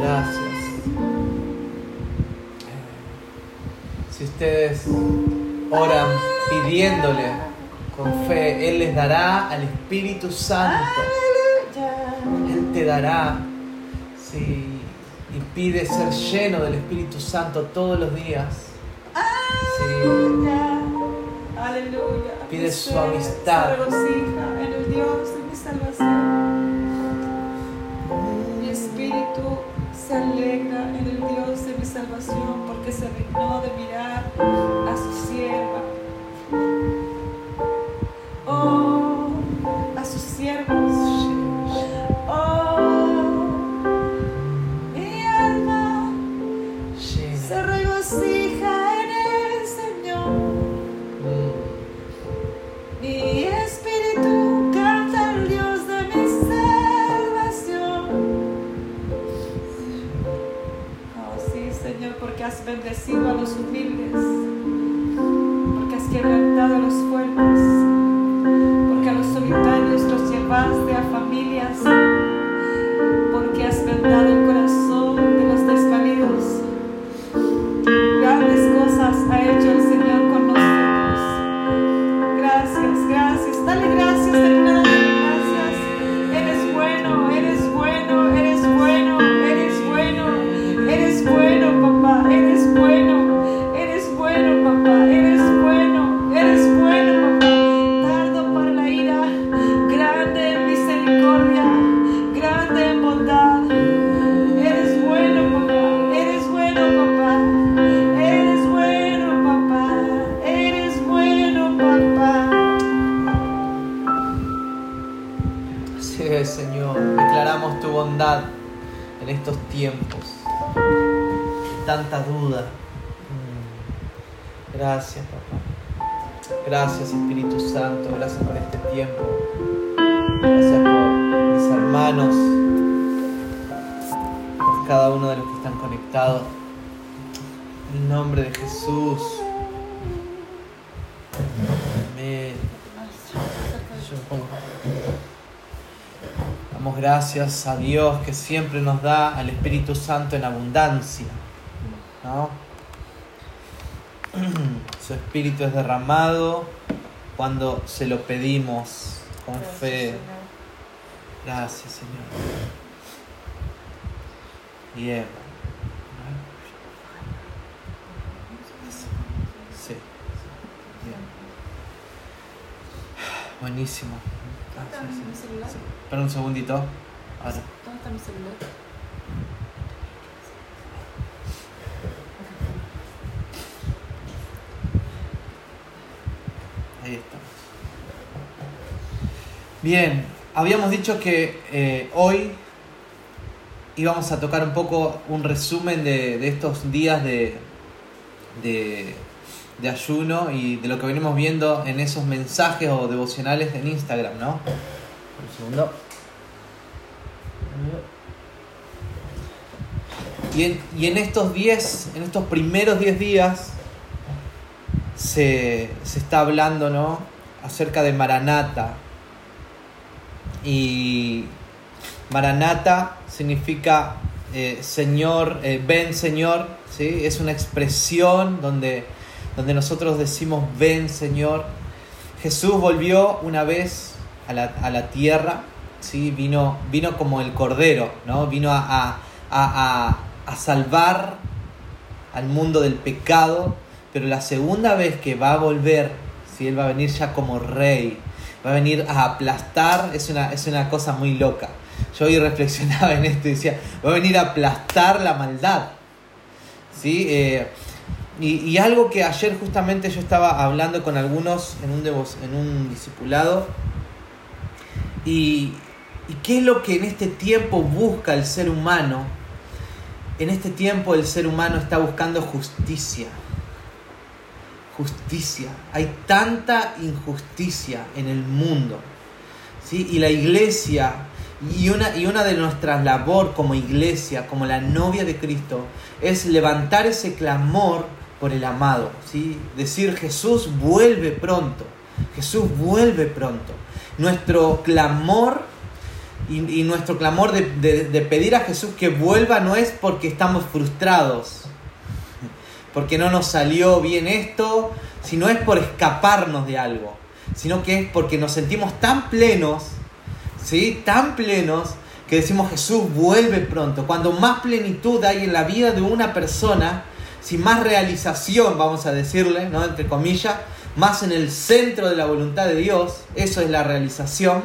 Gracias. Si ustedes oran pidiéndole con fe, Él les dará al Espíritu Santo. Él te dará. Si y pide ser lleno del Espíritu Santo todos los días. Sí. Aleluya. Pide su amistad. Dios mi salvación. Se alegra en el Dios de mi salvación porque se dignó de mirar a su bendecido a los humildes, cada uno de los que están conectados. En el nombre de Jesús. Amén. Damos gracias a Dios que siempre nos da al Espíritu Santo en abundancia. ¿no? Su Espíritu es derramado cuando se lo pedimos con fe. Gracias, Señor. Bien. Sí. Bien. Buenísimo. Gracias, ¿Dónde está mi Señor. celular? Sí. Espera un segundito. Ahora. ¿Dónde está mi celular? Ahí estamos. Bien, habíamos dicho que eh, hoy íbamos a tocar un poco un resumen de, de estos días de, de, de ayuno y de lo que venimos viendo en esos mensajes o devocionales en Instagram, ¿no? Un segundo. Y en, y en estos 10, en estos primeros 10 días, se, se está hablando, ¿no? Acerca de Maranata. Y Maranata significa eh, Señor, eh, ven Señor, ¿sí? Es una expresión donde, donde nosotros decimos ven Señor. Jesús volvió una vez a la, a la tierra, ¿sí? Vino, vino como el Cordero, ¿no? Vino a, a, a, a- salvar al mundo del pecado, pero la segunda vez que va a volver, si él va a venir ya como rey, va a venir a aplastar, es una, es una cosa muy loca. Yo hoy reflexionaba en esto y decía, va a venir a aplastar la maldad. ¿Sí? Eh, y, y algo que ayer justamente yo estaba hablando con algunos en un, devo- en un discipulado, y, y qué es lo que en este tiempo busca el ser humano. En este tiempo el ser humano está buscando justicia justicia. Hay tanta injusticia en el mundo. ¿sí? Y la iglesia, y una, y una de nuestras labor como iglesia, como la novia de Cristo, es levantar ese clamor por el amado. ¿sí? Decir Jesús vuelve pronto. Jesús vuelve pronto. Nuestro clamor y, nuestro clamor de, de pedir a Jesús que vuelva no es porque estamos frustrados, porque no nos salió bien esto, sino es por escaparnos de algo, sino que es porque nos sentimos tan plenos, ¿sí? Tan plenos que decimos Jesús vuelve pronto. Cuando más plenitud hay en la vida de una persona, si más realización, vamos a decirle, ¿no? entre comillas, más en el centro de la voluntad de Dios, eso es la realización,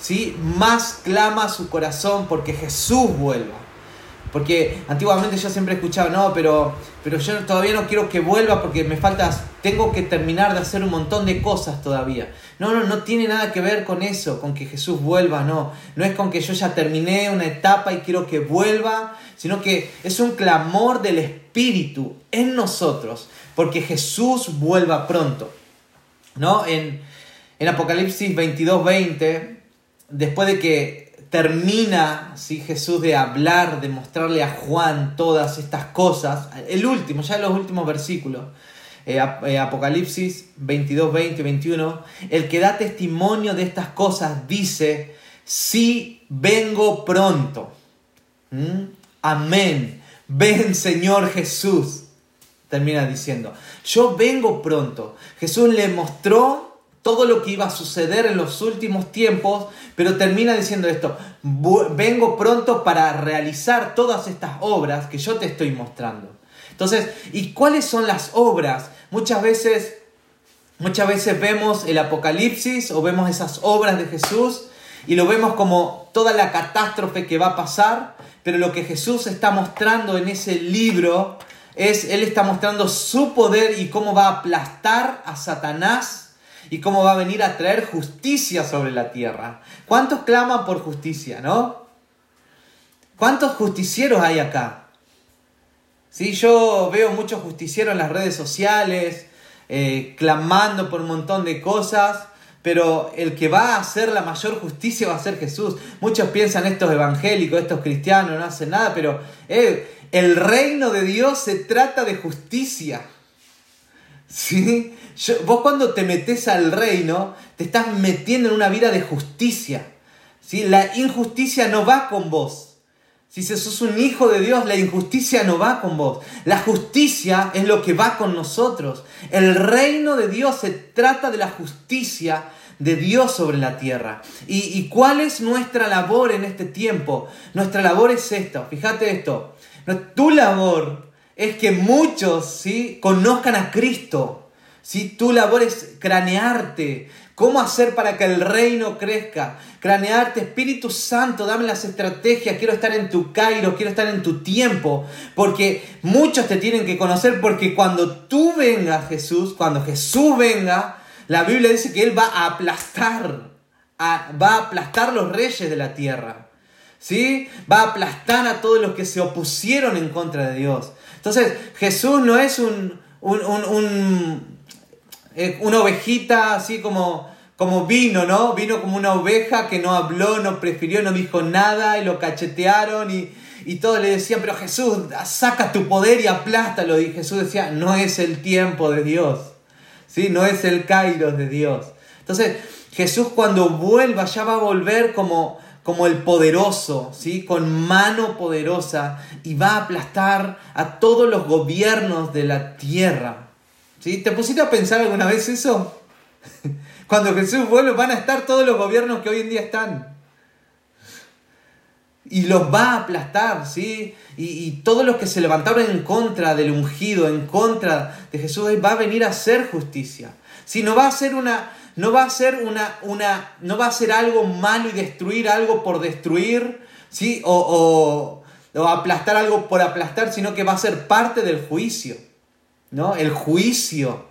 ¿sí? más clama su corazón porque Jesús vuelva. Porque antiguamente yo siempre escuchaba, no, pero, pero yo todavía no quiero que vuelva porque me falta, tengo que terminar de hacer un montón de cosas todavía. No, no, no tiene nada que ver con eso, con que Jesús vuelva, no. No es con que yo ya terminé una etapa y quiero que vuelva, sino que es un clamor del Espíritu en nosotros, porque Jesús vuelva pronto. ¿No? En, en Apocalipsis 22, 20, después de que termina ¿sí? Jesús de hablar, de mostrarle a Juan todas estas cosas, el último, ya en los últimos versículos, eh, eh, Apocalipsis 22, 20, 21, el que da testimonio de estas cosas dice, sí vengo pronto. ¿Mm? Amén. Ven Señor Jesús. Termina diciendo, yo vengo pronto. Jesús le mostró todo lo que iba a suceder en los últimos tiempos, pero termina diciendo esto, vengo pronto para realizar todas estas obras que yo te estoy mostrando. Entonces, ¿y cuáles son las obras? Muchas veces, muchas veces vemos el Apocalipsis o vemos esas obras de Jesús y lo vemos como toda la catástrofe que va a pasar, pero lo que Jesús está mostrando en ese libro es, Él está mostrando su poder y cómo va a aplastar a Satanás y cómo va a venir a traer justicia sobre la tierra. ¿Cuántos claman por justicia, no? ¿Cuántos justicieros hay acá? ¿Sí? Yo veo muchos justicieros en las redes sociales, eh, clamando por un montón de cosas, pero el que va a hacer la mayor justicia va a ser Jesús. Muchos piensan estos evangélicos, estos cristianos, no hacen nada, pero eh, el reino de Dios se trata de justicia. ¿Sí? vos cuando te metes al reino, te estás metiendo en una vida de justicia. ¿sí? La injusticia no va con vos. Si sos un hijo de Dios, la injusticia no va con vos. La justicia es lo que va con nosotros. El reino de Dios se trata de la justicia de Dios sobre la tierra. ¿Y, y cuál es nuestra labor en este tiempo? Nuestra labor es esto. Fíjate esto. Tu labor es que muchos ¿sí? conozcan a Cristo si Tu labor es cranearte. ¿Cómo hacer para que el reino crezca? Cranearte, Espíritu Santo, dame las estrategias. Quiero estar en tu Cairo, quiero estar en tu tiempo. Porque muchos te tienen que conocer. Porque cuando tú vengas, Jesús, cuando Jesús venga, la Biblia dice que Él va a aplastar, va a aplastar los reyes de la tierra. ¿Sí? Va a aplastar a todos los que se opusieron en contra de Dios. Entonces, Jesús no es un, un eh, una ovejita así como, como vino, ¿no? Vino como una oveja que no habló, no prefirió, no dijo nada y lo cachetearon y, y todos le decían, pero Jesús, saca tu poder y aplástalo. Y Jesús decía, no es el tiempo de Dios, ¿sí? No es el kairos de Dios. Entonces, Jesús cuando vuelva ya va a volver como, como el poderoso, ¿sí? con mano poderosa, y va a aplastar a todos los gobiernos de la tierra. ¿Sí? ¿Te pusiste a pensar alguna vez eso? Cuando Jesús vuelve van a estar todos los gobiernos que hoy en día están. Y los va a aplastar, ¿sí? Y, todos los que se levantaron en contra del ungido, en contra de Jesús, va a venir a hacer justicia. ¿Sí? No va a ser una, no va a ser una, una, no va a ser algo malo y destruir algo por destruir, ¿sí? O, o, o aplastar algo por aplastar, sino que va a ser parte del juicio. ¿no? El juicio.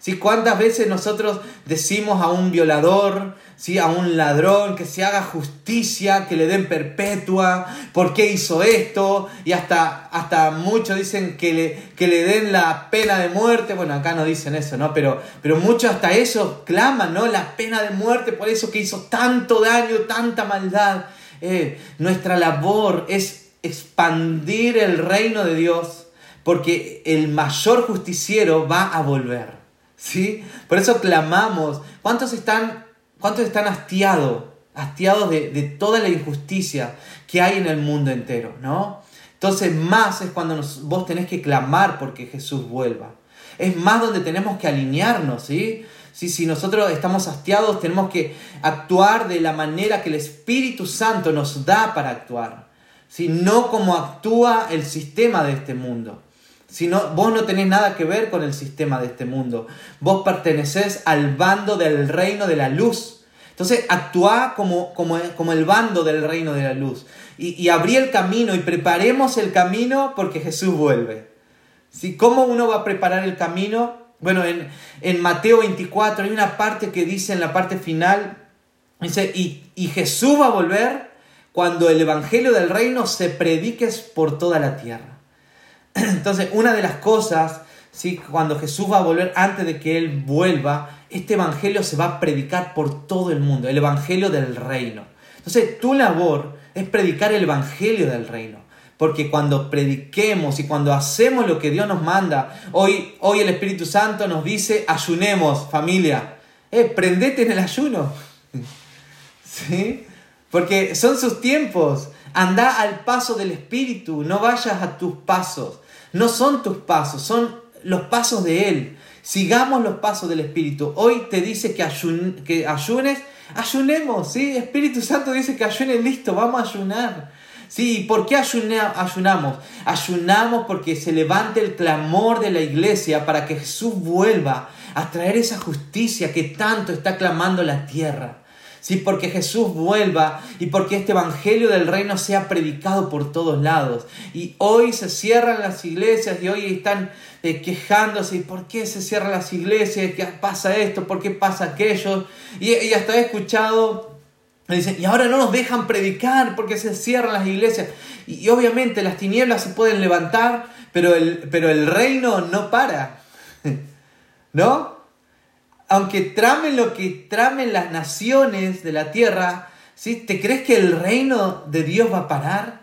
¿Sí? ¿Cuántas veces nosotros decimos a un violador, ¿sí? a un ladrón, que se haga justicia, que le den perpetua, por qué hizo esto? Y hasta, hasta muchos dicen que le, que le den la pena de muerte. Bueno, acá no dicen eso, ¿no? Pero, pero muchos hasta eso claman, ¿no? La pena de muerte por eso que hizo tanto daño, tanta maldad. Eh, nuestra labor es expandir el reino de Dios porque el mayor justiciero va a volver. ¿Sí? Por eso clamamos. ¿Cuántos están, cuántos están hastiados? hastiados de, de toda la injusticia que hay en el mundo entero, ¿no? Entonces más es cuando vos tenés que clamar porque Jesús vuelva. Es más donde tenemos que alinearnos, ¿sí? Si nosotros estamos hastiados, tenemos que actuar de la manera que el Espíritu Santo nos da para actuar. ¿sí? No como actúa el sistema de este mundo. Si vos no tenés nada que ver con el sistema de este mundo. Vos pertenecés al bando del reino de la luz. Entonces, actúa como, como, como el bando del reino de la luz. Y, y abrí el camino y preparemos el camino porque Jesús vuelve. ¿Sí? ¿Cómo uno va a preparar el camino? Bueno, en, Mateo 24 hay una parte que dice en la parte final, dice, y, y Jesús va a volver cuando el Evangelio del Reino se predique por toda la tierra. Entonces, una de las cosas, ¿sí? cuando Jesús va a volver, antes de que Él vuelva, este Evangelio se va a predicar por todo el mundo, el Evangelio del Reino. Entonces, tu labor es predicar el Evangelio del Reino. Porque cuando prediquemos y cuando hacemos lo que Dios nos manda, hoy, hoy el Espíritu Santo nos dice, ayunemos, familia. Eh, prendete en el ayuno. ¿Sí? Porque son sus tiempos. Anda al paso del Espíritu, no vayas a tus pasos. No son tus pasos, son los pasos de Él. Sigamos los pasos del Espíritu. Hoy te dice que, ayunes, ayunemos, ¿sí? Espíritu Santo dice que ayunes, listo, vamos a ayunar. Sí, ¿por qué ayunamos? Ayunamos porque se levante el clamor de la iglesia para que Jesús vuelva a traer esa justicia que tanto está clamando la tierra. Sí, porque Jesús vuelva y porque este evangelio del reino sea predicado por todos lados. Y hoy se cierran las iglesias y hoy están eh, quejándose, ¿y por qué se cierran las iglesias? ¿Qué pasa esto? ¿Por qué pasa aquello? Y, y hasta he escuchado y ahora no nos dejan predicar porque se cierran las iglesias. Y, obviamente las tinieblas se pueden levantar, pero el, pero el reino no para. ¿No? Aunque tramen lo que tramen las naciones de la tierra, ¿sí? ¿te crees que el reino de Dios va a parar?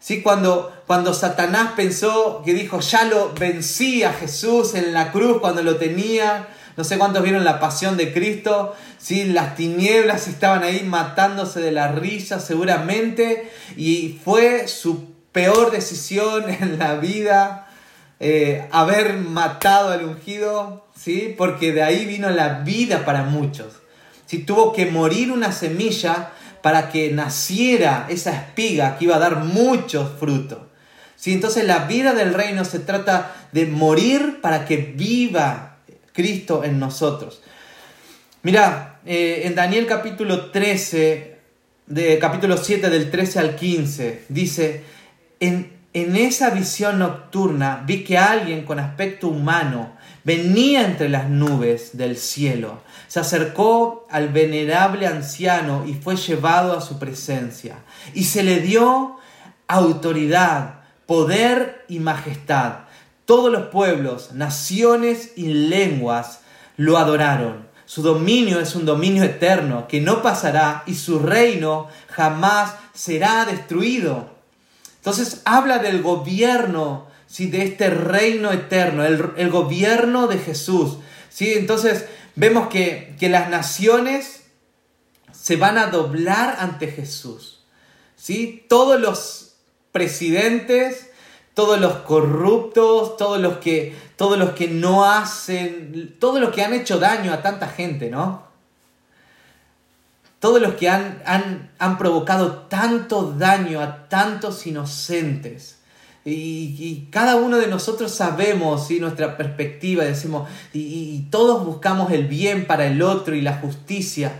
¿Sí? Cuando, cuando Satanás pensó que dijo, ya lo vencí a Jesús en la cruz cuando lo tenía, no sé cuántos vieron la pasión de Cristo, ¿sí? las tinieblas estaban ahí matándose de la risa seguramente y fue su peor decisión en la vida eh, haber matado al ungido, ¿sí? porque de ahí vino la vida para muchos. Si Tuvo que morir una semilla para que naciera esa espiga que iba a dar muchos frutos. ¿Sí? Entonces la vida del reino se trata de morir para que viva Cristo en nosotros. Mira, eh, en Daniel capítulo 13, de, capítulo 7 del 13 al 15, dice, en, en esa visión nocturna vi que alguien con aspecto humano venía entre las nubes del cielo, se acercó al venerable anciano y fue llevado a su presencia, y se le dio autoridad, poder y majestad todos los pueblos, naciones y lenguas lo adoraron. Su dominio es un dominio eterno que no pasará y su reino jamás será destruido. Entonces habla del gobierno, ¿sí? de este reino eterno, el, gobierno de Jesús. ¿sí? Entonces vemos que, que, las naciones se van a doblar ante Jesús. ¿sí? Todos los presidentes, todos los corruptos, todos los que, todos los que no hacen, todos los que han hecho daño a tanta gente, ¿no? Todos los que han, han, provocado tanto daño a tantos inocentes. Y, cada uno de nosotros sabemos ¿sí? nuestra perspectiva, decimos, y, y, todos buscamos el bien para el otro y la justicia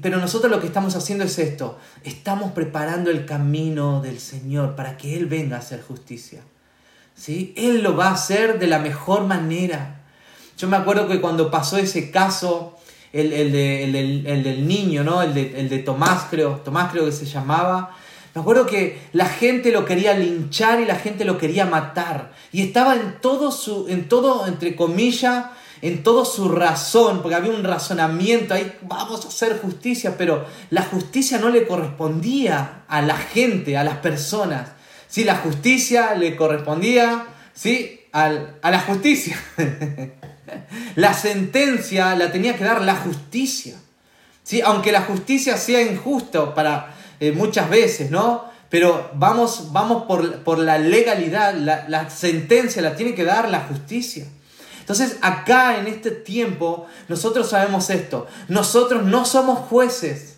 pero nosotros lo que estamos haciendo es esto, estamos preparando el camino del Señor para que Él venga a hacer justicia. ¿Sí? Él lo va a hacer de la mejor manera. Yo me acuerdo que cuando pasó ese caso, el, del niño, ¿no? El de, el de Tomás, creo, Tomás creo que se llamaba, me acuerdo que la gente lo quería linchar y la gente lo quería matar. Y estaba en todo su, en todo, entre comillas, en todo su razón, porque había un razonamiento ahí, vamos a hacer justicia, pero la justicia no le correspondía a la gente, a las personas. Si la justicia le correspondía, ¿sí? Al, a la justicia. la sentencia la tenía que dar la justicia. ¿sí? Aunque la justicia sea injusta para eh, muchas veces, ¿no? Pero vamos, vamos por, la legalidad, la, la sentencia la tiene que dar la justicia. Entonces acá en este tiempo nosotros sabemos esto, nosotros no somos jueces,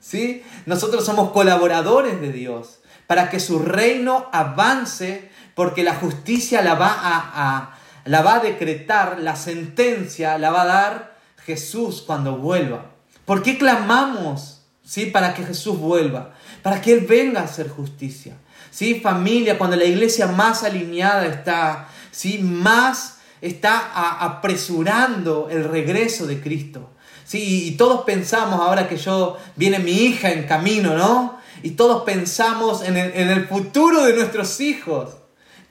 ¿sí? Nosotros somos colaboradores de Dios para que su reino avance porque la justicia la va a, la va a decretar, la sentencia la va a dar Jesús cuando vuelva. ¿Por qué clamamos? ¿Sí? Para que Jesús vuelva, para que Él venga a hacer justicia. ¿Sí? Familia, cuando la iglesia más alineada está, ¿sí? Más está apresurando el regreso de Cristo. Sí, y todos pensamos, ahora que yo viene mi hija en camino, ¿no? Y todos pensamos en el, futuro de nuestros hijos.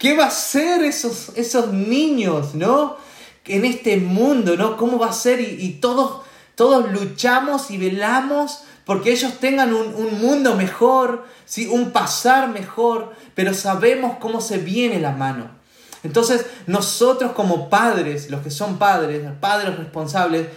¿Qué va a ser esos, esos niños, ¿no? En este mundo, ¿no? ¿Cómo va a ser? Y, todos, todos luchamos y velamos porque ellos tengan un, un, mundo mejor, ¿sí? un pasar mejor, pero sabemos cómo se viene la mano. Entonces, nosotros como padres, los que son padres, padres responsables,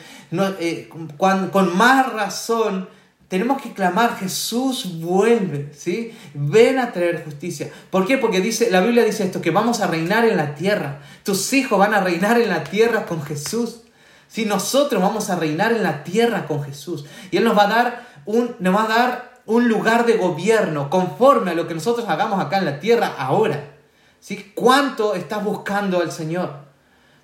eh, con, más razón tenemos que clamar, Jesús vuelve, ¿sí? Ven a traer justicia. ¿Por qué? Porque dice, la Biblia dice esto, que vamos a reinar en la tierra. Tus hijos van a reinar en la tierra con Jesús. ¿sí? Nosotros vamos a reinar en la tierra con Jesús. Y Él nos va a dar un, nos va a dar un lugar de gobierno conforme a lo que nosotros hagamos acá en la tierra ahora. ¿Sí? ¿Cuánto estás buscando al Señor?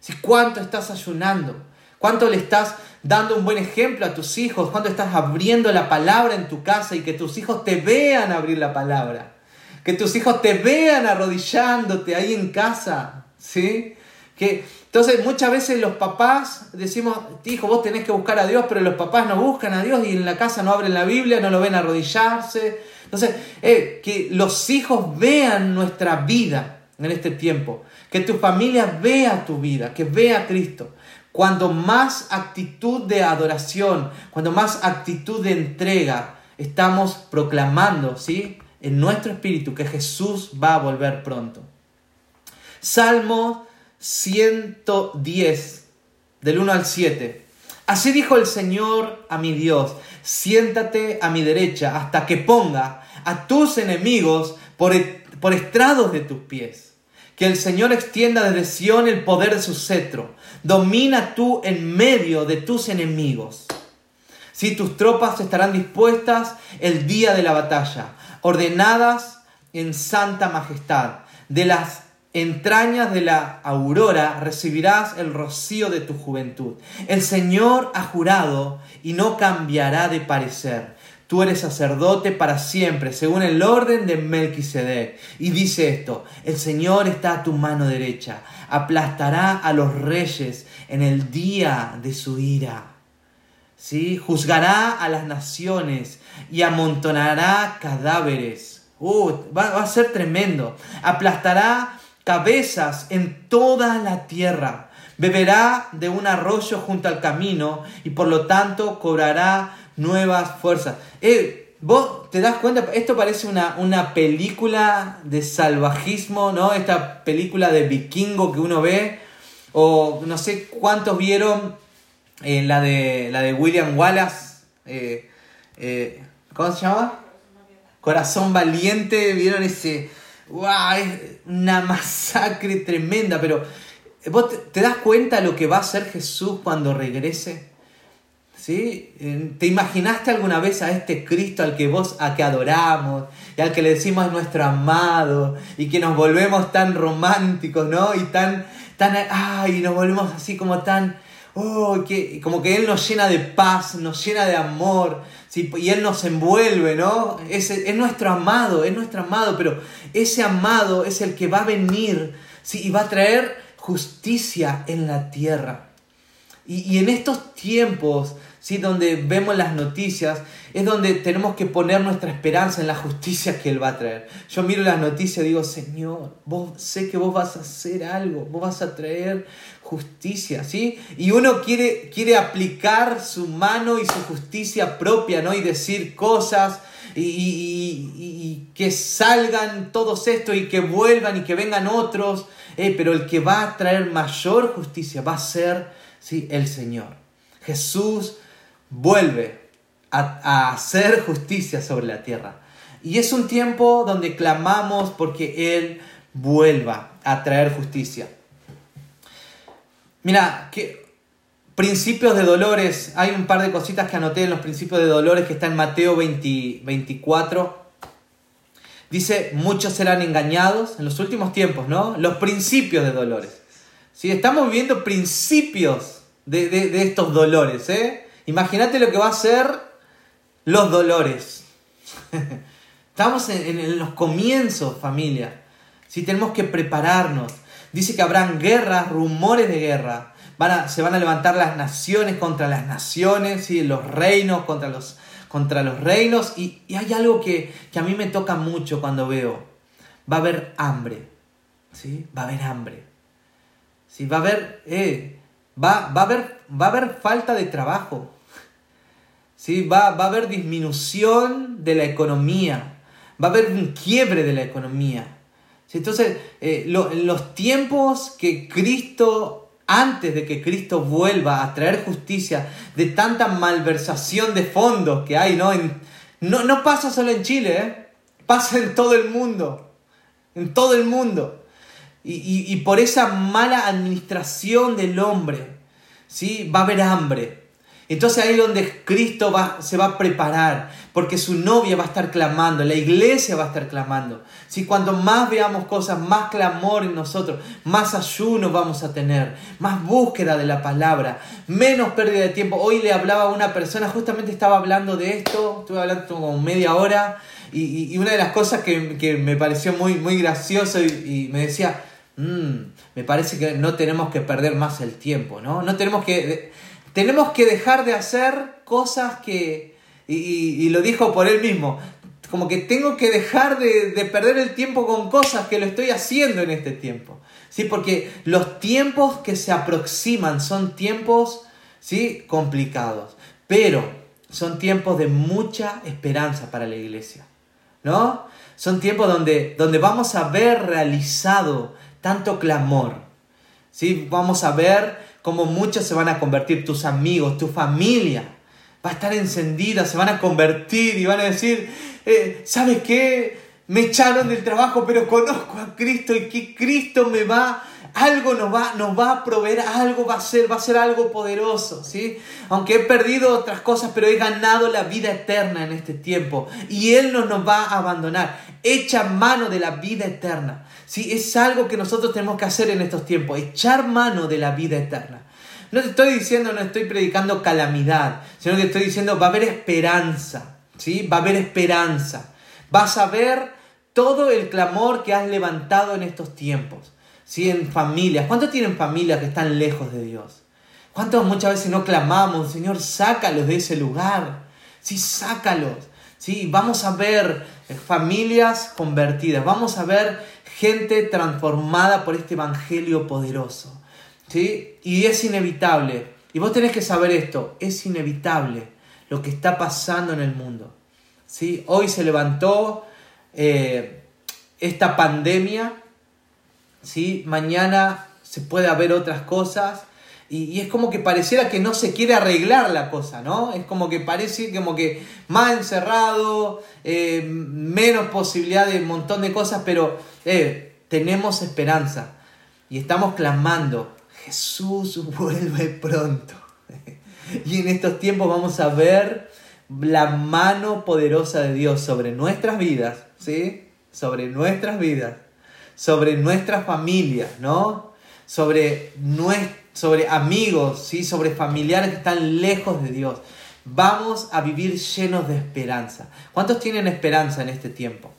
¿Sí? ¿Cuánto estás ayunando? ¿Cuánto le estás dando un buen ejemplo a tus hijos? ¿Cuánto estás abriendo la palabra en tu casa y que tus hijos te vean abrir la palabra? Que tus hijos te vean arrodillándote ahí en casa. ¿Sí? Que, entonces muchas veces los papás decimos, hijo, vos tenés que buscar a Dios, pero los papás no buscan a Dios y en la casa no abren la Biblia, no lo ven arrodillarse. Entonces, eh, que los hijos vean nuestra vida en este tiempo. Que tu familia vea tu vida, que vea a Cristo. Cuando más actitud de adoración, cuando más actitud de entrega estamos proclamando, ¿sí? En nuestro espíritu que Jesús va a volver pronto. Salmo 110, del 1 al 7. Así dijo el Señor a mi Dios, siéntate a mi derecha hasta que ponga a tus enemigos por, por estrados de tus pies. Que el Señor extienda desde Sión el poder de su cetro. Domina tú en medio de tus enemigos. Si tus tropas estarán dispuestas el día de la batalla, ordenadas en santa majestad. De las entrañas de la aurora recibirás el rocío de tu juventud. El Señor ha jurado y no cambiará de parecer. Tú eres sacerdote para siempre, según el orden de Melquisedec. Y dice esto: El Señor está a tu mano derecha, aplastará a los reyes en el día de su ira. ¿Sí? Juzgará a las naciones y amontonará cadáveres. Uh, va, a ser tremendo. Aplastará cabezas en toda la tierra. Beberá de un arroyo junto al camino y por lo tanto cobrará nuevas fuerzas. Eh, vos te das cuenta, esto parece una, una película de salvajismo, ¿no? Esta película de vikingo que uno ve, o no sé cuántos vieron eh, la, de, la de William Wallace, eh, ¿cómo se llama? Corazón Valiente, vieron ese, wow, es una masacre tremenda, pero vos te, te das cuenta lo que va a hacer Jesús cuando regrese. ¿Sí? ¿Te imaginaste alguna vez a este Cristo al que vos, a que adoramos y al que le decimos nuestro amado y que nos volvemos tan románticos, ¿no? Y tan, tan, ay, nos volvemos así como tan, oh, que, como que Él nos llena de paz, nos llena de amor, ¿sí? y Él nos envuelve, ¿no? Es, es nuestro amado, es nuestro amado, pero ese amado es el que va a venir, ¿sí? Y va a traer justicia en la tierra. Y, y en estos tiempos, ¿sí? donde vemos las noticias, es donde tenemos que poner nuestra esperanza en la justicia que Él va a traer. Yo miro las noticias y digo, Señor, vos sé que vos vas a hacer algo, vos vas a traer justicia, ¿sí? Y uno quiere, quiere aplicar su mano y su justicia propia, ¿no? Y decir cosas y, que salgan todos estos y que vuelvan y que vengan otros, eh, pero el que va a traer mayor justicia va a ser, ¿sí? El Señor. Jesús vuelve. a, a hacer justicia sobre la tierra. Y es un tiempo donde clamamos porque Él vuelva a traer justicia. Mira, que principios de dolores, hay un par de cositas que anoté en los principios de dolores que está en Mateo 20, 24. Dice, muchos serán engañados en los últimos tiempos, ¿no? Los principios de dolores. ¿Sí? Estamos viviendo principios de, de estos dolores, ¿eh? Imagínate lo que va a ser los dolores. Estamos en, los comienzos, familia. Si tenemos que prepararnos. Dice que habrán guerras, rumores de guerra. Van se van a levantar las naciones contra las naciones, y los reinos contra los, contra los reinos. Y, hay algo que, a mí me toca mucho cuando veo. Va a haber hambre. ¿sí? Va a haber hambre. ¿sí? Va, a haber, eh, va, va, a haber, va a haber falta de trabajo. ¿sí? Va, va a haber disminución de la economía va a haber un quiebre de la economía. Entonces, eh, los tiempos que Cristo, antes de que Cristo vuelva a traer justicia, de tanta malversación de fondos que hay, ¿no? no, no pasa solo en Chile, ¿eh? pasa en todo el mundo, en todo el mundo. Y, y por esa mala administración del hombre, ¿sí? va a haber hambre, entonces ahí es donde Cristo va, se va a preparar, porque su novia va a estar clamando, la iglesia va a estar clamando. Si cuando más veamos cosas, más clamor en nosotros, más ayuno vamos a tener, más búsqueda de la palabra, menos pérdida de tiempo. Hoy le hablaba a una persona, justamente estaba hablando de esto, estuve hablando como media hora, y, una de las cosas que, me pareció muy, muy gracioso y, me decía, mm, me parece que no tenemos que perder más el tiempo, ¿no? No tenemos que tenemos que dejar de hacer cosas que, y, lo dijo por él mismo, como que tengo que dejar de, perder el tiempo con cosas que lo estoy haciendo en este tiempo. ¿Sí? Porque los tiempos que se aproximan son tiempos ¿sí? complicados, pero son tiempos de mucha esperanza para la iglesia. ¿No? Son tiempos donde, donde vamos a ver realizado tanto clamor. ¿Sí? Vamos a ver como muchos se van a convertir, tus amigos, tu familia, va a estar encendida, se van a convertir y van a decir, eh, ¿sabes qué? Me echaron del trabajo, pero conozco a Cristo y que Cristo me va, algo nos va, nos va a proveer, algo va a ser, va a ser algo poderoso, ¿sí? Aunque he perdido otras cosas, pero he ganado la vida eterna en este tiempo y Él no nos va a abandonar. Echa mano de la vida eterna. ¿sí? Es algo que nosotros tenemos que hacer en estos tiempos, echar mano de la vida eterna. No te estoy diciendo, no estoy predicando calamidad, sino que estoy diciendo va a haber esperanza, ¿sí? Va a haber esperanza. Vas a ver todo el clamor que has levantado en estos tiempos, ¿sí? En familias. ¿Cuántos tienen familias que están lejos de Dios? ¿Cuántos muchas veces no clamamos, Señor, sácalos de ese lugar? Sí, sácalos. Sí, vamos a ver familias convertidas, vamos a ver gente transformada por este evangelio poderoso. ¿sí? Y es inevitable, y vos tenés que saber esto, es inevitable lo que está pasando en el mundo. ¿sí? Hoy se levantó eh, esta pandemia, ¿sí? mañana se puede haber otras cosas, y, es como que pareciera que no se quiere arreglar la cosa, ¿no? Es como que parece como que más encerrado, eh, menos posibilidad de un montón de cosas, pero eh, tenemos esperanza y estamos clamando, Jesús vuelve pronto. y en estos tiempos vamos a ver la mano poderosa de Dios sobre nuestras vidas, ¿sí? Sobre nuestras vidas, sobre nuestras familias, ¿no? Sobre nuestra sobre amigos, ¿sí? sobre familiares que están lejos de Dios. Vamos a vivir llenos de esperanza. ¿Cuántos tienen esperanza en este tiempo?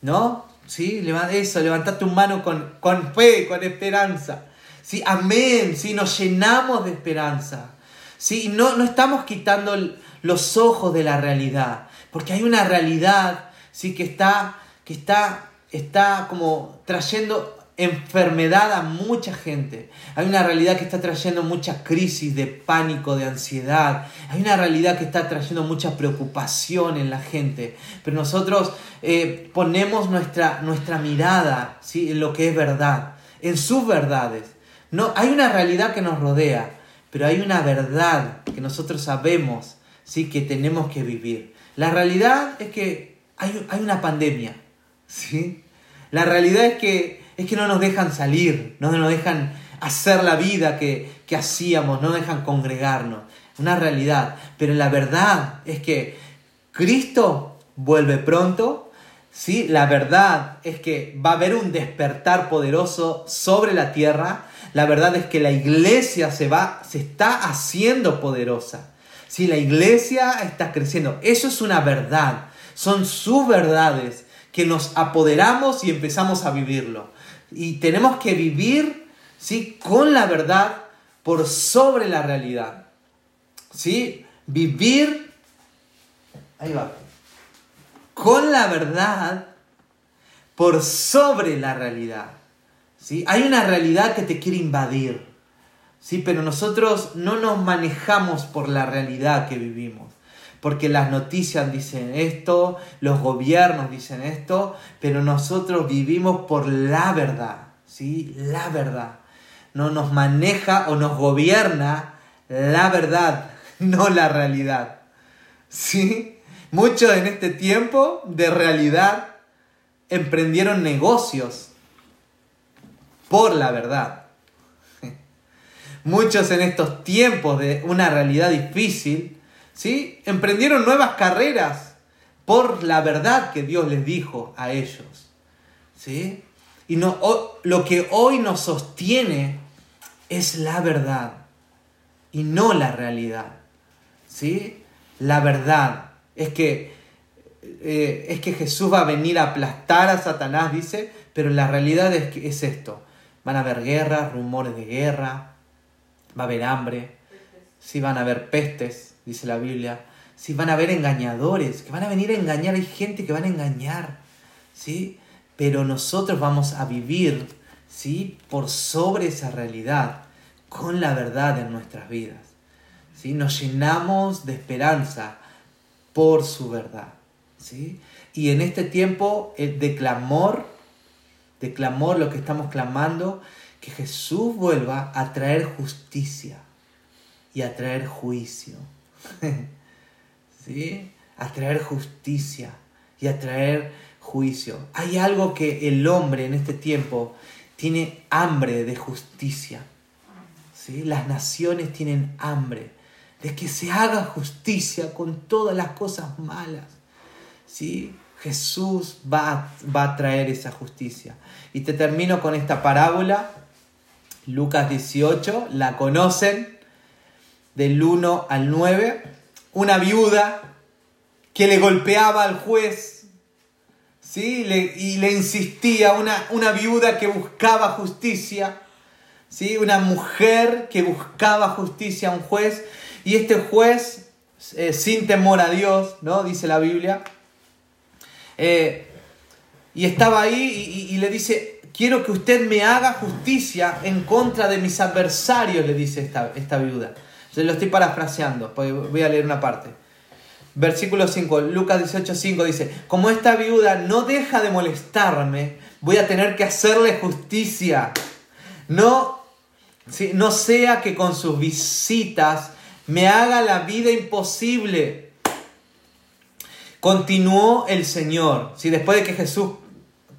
¿No? ¿Sí? Eso, levanta tu mano con, con fe, con esperanza. ¿Sí? Amén. ¿Sí? Nos llenamos de esperanza. ¿Sí? No, no estamos quitando los ojos de la realidad. Porque hay una realidad ¿sí? que, está, que está, está como trayendo enfermedad a mucha gente. Hay una realidad que está trayendo mucha crisis de pánico, de ansiedad. Hay una realidad que está trayendo mucha preocupación en la gente. Pero nosotros eh, ponemos nuestra, nuestra mirada ¿sí? en lo que es verdad, en sus verdades. No, hay una realidad que nos rodea, pero hay una verdad que nosotros sabemos ¿sí? que tenemos que vivir. La realidad es que hay, hay una pandemia. ¿sí? La realidad es que, es que no nos dejan salir, no nos dejan hacer la vida que, que hacíamos, no nos dejan congregarnos. Una realidad. Pero la verdad es que Cristo vuelve pronto. ¿sí? La verdad es que va a haber un despertar poderoso sobre la tierra. La verdad es que la iglesia se, va, se está haciendo poderosa. ¿sí? La iglesia está creciendo. Eso es una verdad. Son sus verdades que nos apoderamos y empezamos a vivirlo. Y tenemos que vivir ¿sí? con la verdad por sobre la realidad. ¿Sí? Vivir, ahí va, con la verdad por sobre la realidad. ¿Sí? Hay una realidad que te quiere invadir, ¿sí? pero nosotros no nos manejamos por la realidad que vivimos porque las noticias dicen esto, los gobiernos dicen esto, pero nosotros vivimos por la verdad, ¿sí? La verdad. No nos maneja o nos gobierna la verdad, no la realidad. ¿Sí? Muchos en este tiempo de realidad emprendieron negocios por la verdad. Muchos en estos tiempos de una realidad difícil ¿sí? Emprendieron nuevas carreras por la verdad que Dios les dijo a ellos, ¿sí? Y no, lo que hoy nos sostiene es la verdad y no la realidad, ¿sí? La verdad es que, eh, es que Jesús va a venir a aplastar a Satanás, dice, pero la realidad es, que es esto. Van a haber guerras, rumores de guerra, va a haber hambre, sí van a haber pestes, dice la Biblia, si van a haber engañadores, que van a venir a engañar, hay gente que van a engañar, ¿sí? Pero nosotros vamos a vivir, ¿sí? Por sobre esa realidad, con la verdad en nuestras vidas, ¿sí? Nos llenamos de esperanza por su verdad, ¿sí? Y en este tiempo de clamor, de clamor, lo que estamos clamando, que Jesús vuelva a traer justicia y a traer juicio. ¿Sí? A traer justicia y a traer juicio. Hay algo que el hombre en este tiempo tiene hambre de justicia. ¿Sí? Las naciones tienen hambre de que se haga justicia con todas las cosas malas. ¿Sí? Jesús va va a traer esa justicia. Y te termino con esta parábola, Lucas 18, la conocen, del 1 al 9, una viuda que le golpeaba al juez, ¿sí? y le insistía, una, una viuda que buscaba justicia, ¿sí? una mujer que buscaba justicia a un juez, y este juez, eh, sin temor a Dios, ¿no? dice la Biblia, eh, y estaba ahí y, y le dice, quiero que usted me haga justicia en contra de mis adversarios, le dice esta, esta viuda. Se lo estoy parafraseando, voy a leer una parte. Versículo 5, Lucas 18, 5 dice, como esta viuda no deja de molestarme, voy a tener que hacerle justicia. No, no sea que con sus visitas me haga la vida imposible. Continuó el Señor, ¿sí? después de que Jesús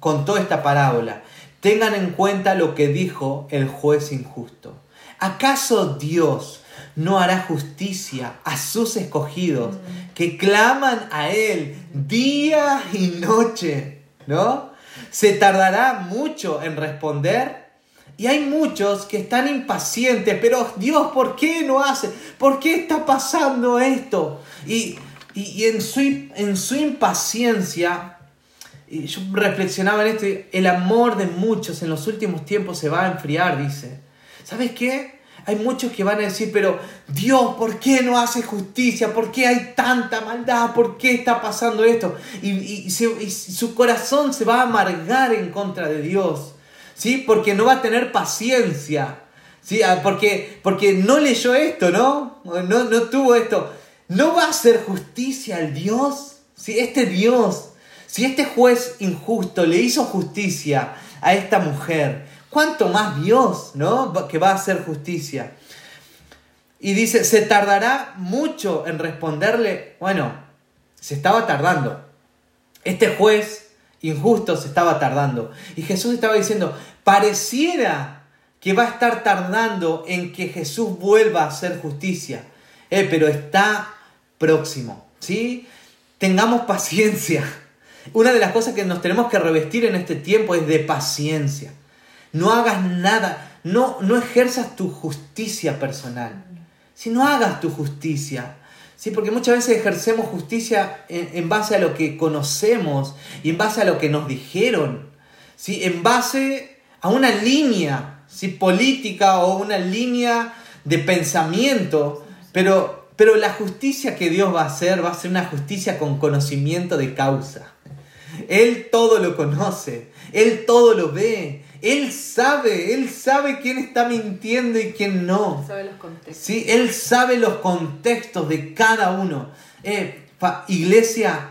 contó esta parábola, tengan en cuenta lo que dijo el juez injusto. ¿Acaso Dios no hará justicia a sus escogidos que claman a Él día y noche, ¿no? Se tardará mucho en responder. Y hay muchos que están impacientes, pero Dios, ¿por qué no hace? ¿Por qué está pasando esto? Y, en, su, en su impaciencia, y yo reflexionaba en esto, el amor de muchos en los últimos tiempos se va a enfriar, dice. ¿Sabes qué? Hay muchos que van a decir, pero Dios, ¿por qué no hace justicia? ¿Por qué hay tanta maldad? ¿Por qué está pasando esto? Y, su corazón se va a amargar en contra de Dios, ¿sí? Porque no va a tener paciencia, ¿sí? Ah, porque, porque no leyó esto, ¿no? ¿no? No tuvo esto. ¿No va a hacer justicia al Dios? ¿Sí? Este Dios, si este juez injusto le hizo justicia a esta mujer, ¿Cuánto más Dios, ¿no? Que va a hacer justicia. Y dice, ¿se tardará mucho en responderle? Bueno, se estaba tardando. Este juez injusto se estaba tardando. Y Jesús estaba diciendo, pareciera que va a estar tardando en que Jesús vuelva a hacer justicia. Eh, pero está próximo. ¿sí? Tengamos paciencia. Una de las cosas que nos tenemos que revestir en este tiempo es de paciencia. No hagas nada, no, no ejerzas tu justicia personal. Si no hagas tu justicia, ¿sí? porque muchas veces ejercemos justicia en, base a lo que conocemos y en base a lo que nos dijeron, ¿sí? en base a una línea ¿sí? política o una línea de pensamiento, pero, pero la justicia que Dios va a hacer va a ser una justicia con conocimiento de causa. Él todo lo conoce, Él todo lo ve, él sabe, Él sabe quién está mintiendo y quién no. Él sabe los contextos. Sí, Él sabe los contextos de cada uno. Eh, iglesia,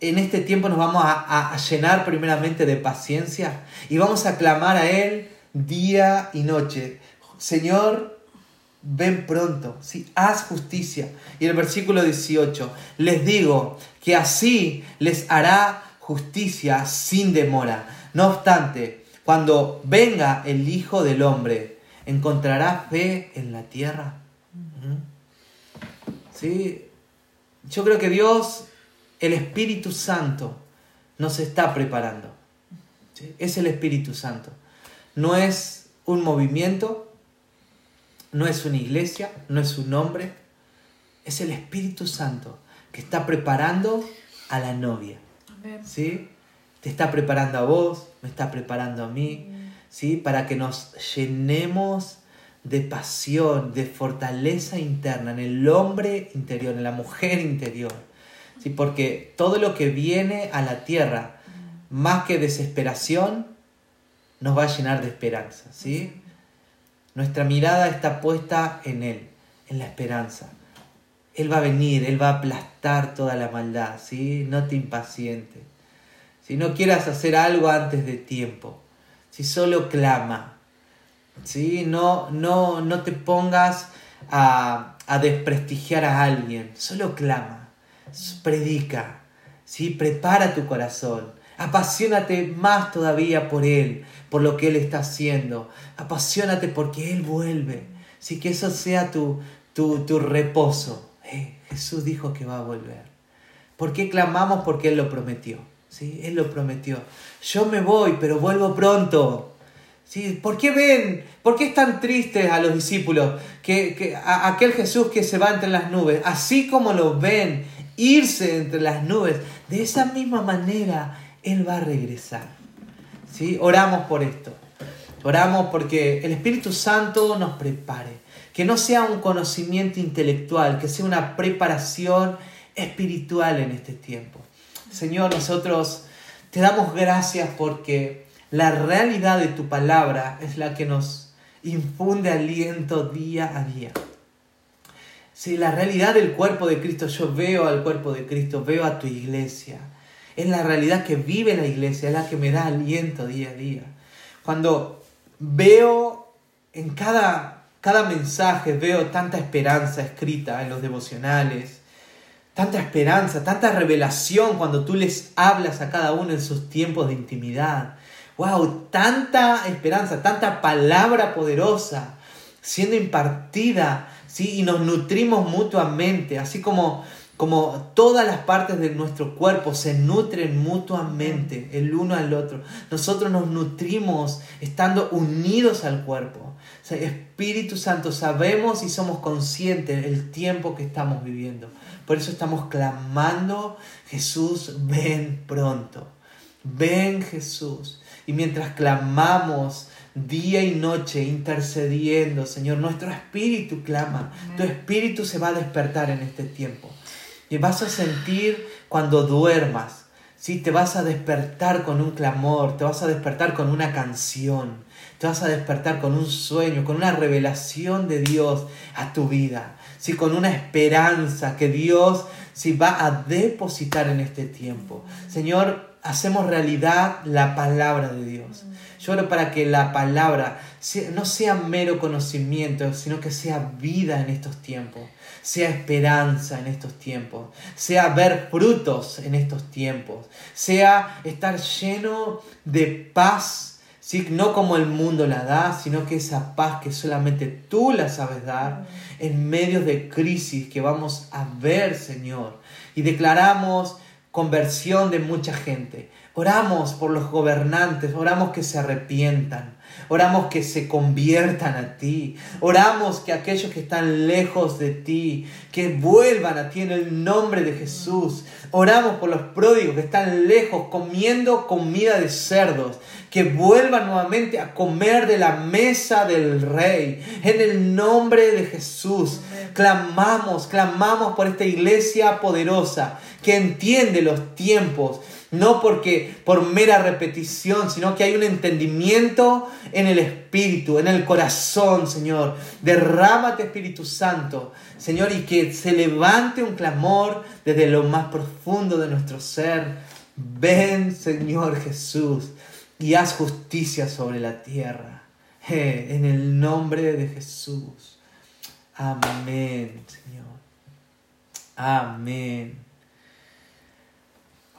en este tiempo nos vamos a, llenar primeramente de paciencia y vamos a clamar a Él día y noche. Señor, ven pronto, ¿sí? haz justicia. Y el versículo 18, les digo que así les hará justicia sin demora. No obstante, cuando venga el Hijo del Hombre, ¿encontrará fe en la tierra? ¿Sí? Yo creo que Dios, el Espíritu Santo, nos está preparando. Es el Espíritu Santo. No es un movimiento, no es una iglesia, no es un hombre. Es el Espíritu Santo que está preparando a la novia. ¿Sí? Te está preparando a vos, me está preparando a mí, ¿sí? Para que nos llenemos de pasión, de fortaleza interna en el hombre interior, en la mujer interior. ¿sí? Porque todo lo que viene a la tierra, más que desesperación, nos va a llenar de esperanza. ¿sí? Nuestra mirada está puesta en Él, en la esperanza. Él va a venir, Él va a aplastar toda la maldad, ¿sí? No te impacientes si no quieras hacer algo antes de tiempo, si solo clama, si no, no, no te pongas a, a desprestigiar a alguien, solo clama, predica, ¿sí? prepara tu corazón, apasionate más todavía por Él, por lo que Él está haciendo, apasionate porque Él vuelve, ¿sí? que eso sea tu, tu, tu reposo. Eh, Jesús dijo que va a volver. ¿Por qué clamamos? Porque Él lo prometió. ¿Sí? Él lo prometió. Yo me voy, pero vuelvo pronto. ¿Sí? ¿Por qué ven? ¿Por qué están tristes a los discípulos? Que, aquel Jesús que se va entre las nubes, así como lo ven irse entre las nubes, de esa misma manera Él va a regresar. ¿Sí? Oramos por esto. Oramos porque el Espíritu Santo nos prepare. Que no sea un conocimiento intelectual, que sea una preparación espiritual en este tiempo. Señor, nosotros te damos gracias porque la realidad de tu palabra es la que nos infunde aliento día a día. Si la realidad del cuerpo de Cristo, yo veo al cuerpo de Cristo, veo a tu iglesia. Es la realidad que vive la iglesia, es la que me da aliento día a día. Cuando veo en cada, cada mensaje, veo tanta esperanza escrita en los devocionales, tanta esperanza, tanta revelación cuando tú les hablas a cada uno en sus tiempos de intimidad. ¡Wow! Tanta esperanza, tanta palabra poderosa siendo impartida, ¿sí? Y nos nutrimos mutuamente, así como, como todas las partes de nuestro cuerpo se nutren mutuamente el uno al otro. Nosotros nos nutrimos estando unidos al cuerpo. Espíritu Santo, sabemos y somos conscientes del tiempo que estamos viviendo. Por eso estamos clamando, Jesús, ven pronto. Ven Jesús. Y mientras clamamos día y noche, intercediendo, Señor, nuestro espíritu clama. Tu espíritu se va a despertar en este tiempo. Y vas a sentir cuando duermas. Sí, te vas a despertar con un clamor, te vas a despertar con una canción, te vas a despertar con un sueño, con una revelación de Dios a tu vida sí, con una esperanza que Dios sí, va a depositar en este tiempo. Señor, hacemos realidad la palabra de Dios. Yo oro para que la palabra no sea mero conocimiento, sino que sea vida en estos tiempos, sea esperanza en estos tiempos, sea ver frutos en estos tiempos, sea estar lleno de paz ¿sí? no como el mundo la da, sino que esa paz que solamente tú la sabes dar en medio de crisis que vamos a ver, Señor. Y declaramos conversión de mucha gente. Oramos por los gobernantes, oramos que se arrepientan, oramos que se conviertan a ti, oramos que aquellos que están lejos de ti, que vuelvan a ti en el nombre de Jesús. Oramos por los pródigos que están lejos comiendo comida de cerdos, que vuelvan nuevamente a comer de la mesa del rey. En el nombre de Jesús, clamamos, clamamos por esta iglesia poderosa que entiende los tiempos, no porque por mera repetición, sino que hay un entendimiento en el espíritu, en el corazón, Señor. Derrámate, Espíritu Santo, Señor, y que se levante un clamor desde lo más profundo de nuestro ser. Ven, Señor Jesús y haz justicia sobre la tierra. en el nombre de Jesús. Amén, Señor. Amén.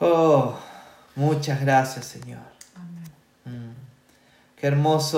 Oh, muchas gracias, Señor. Amén. Mm. Qué hermoso.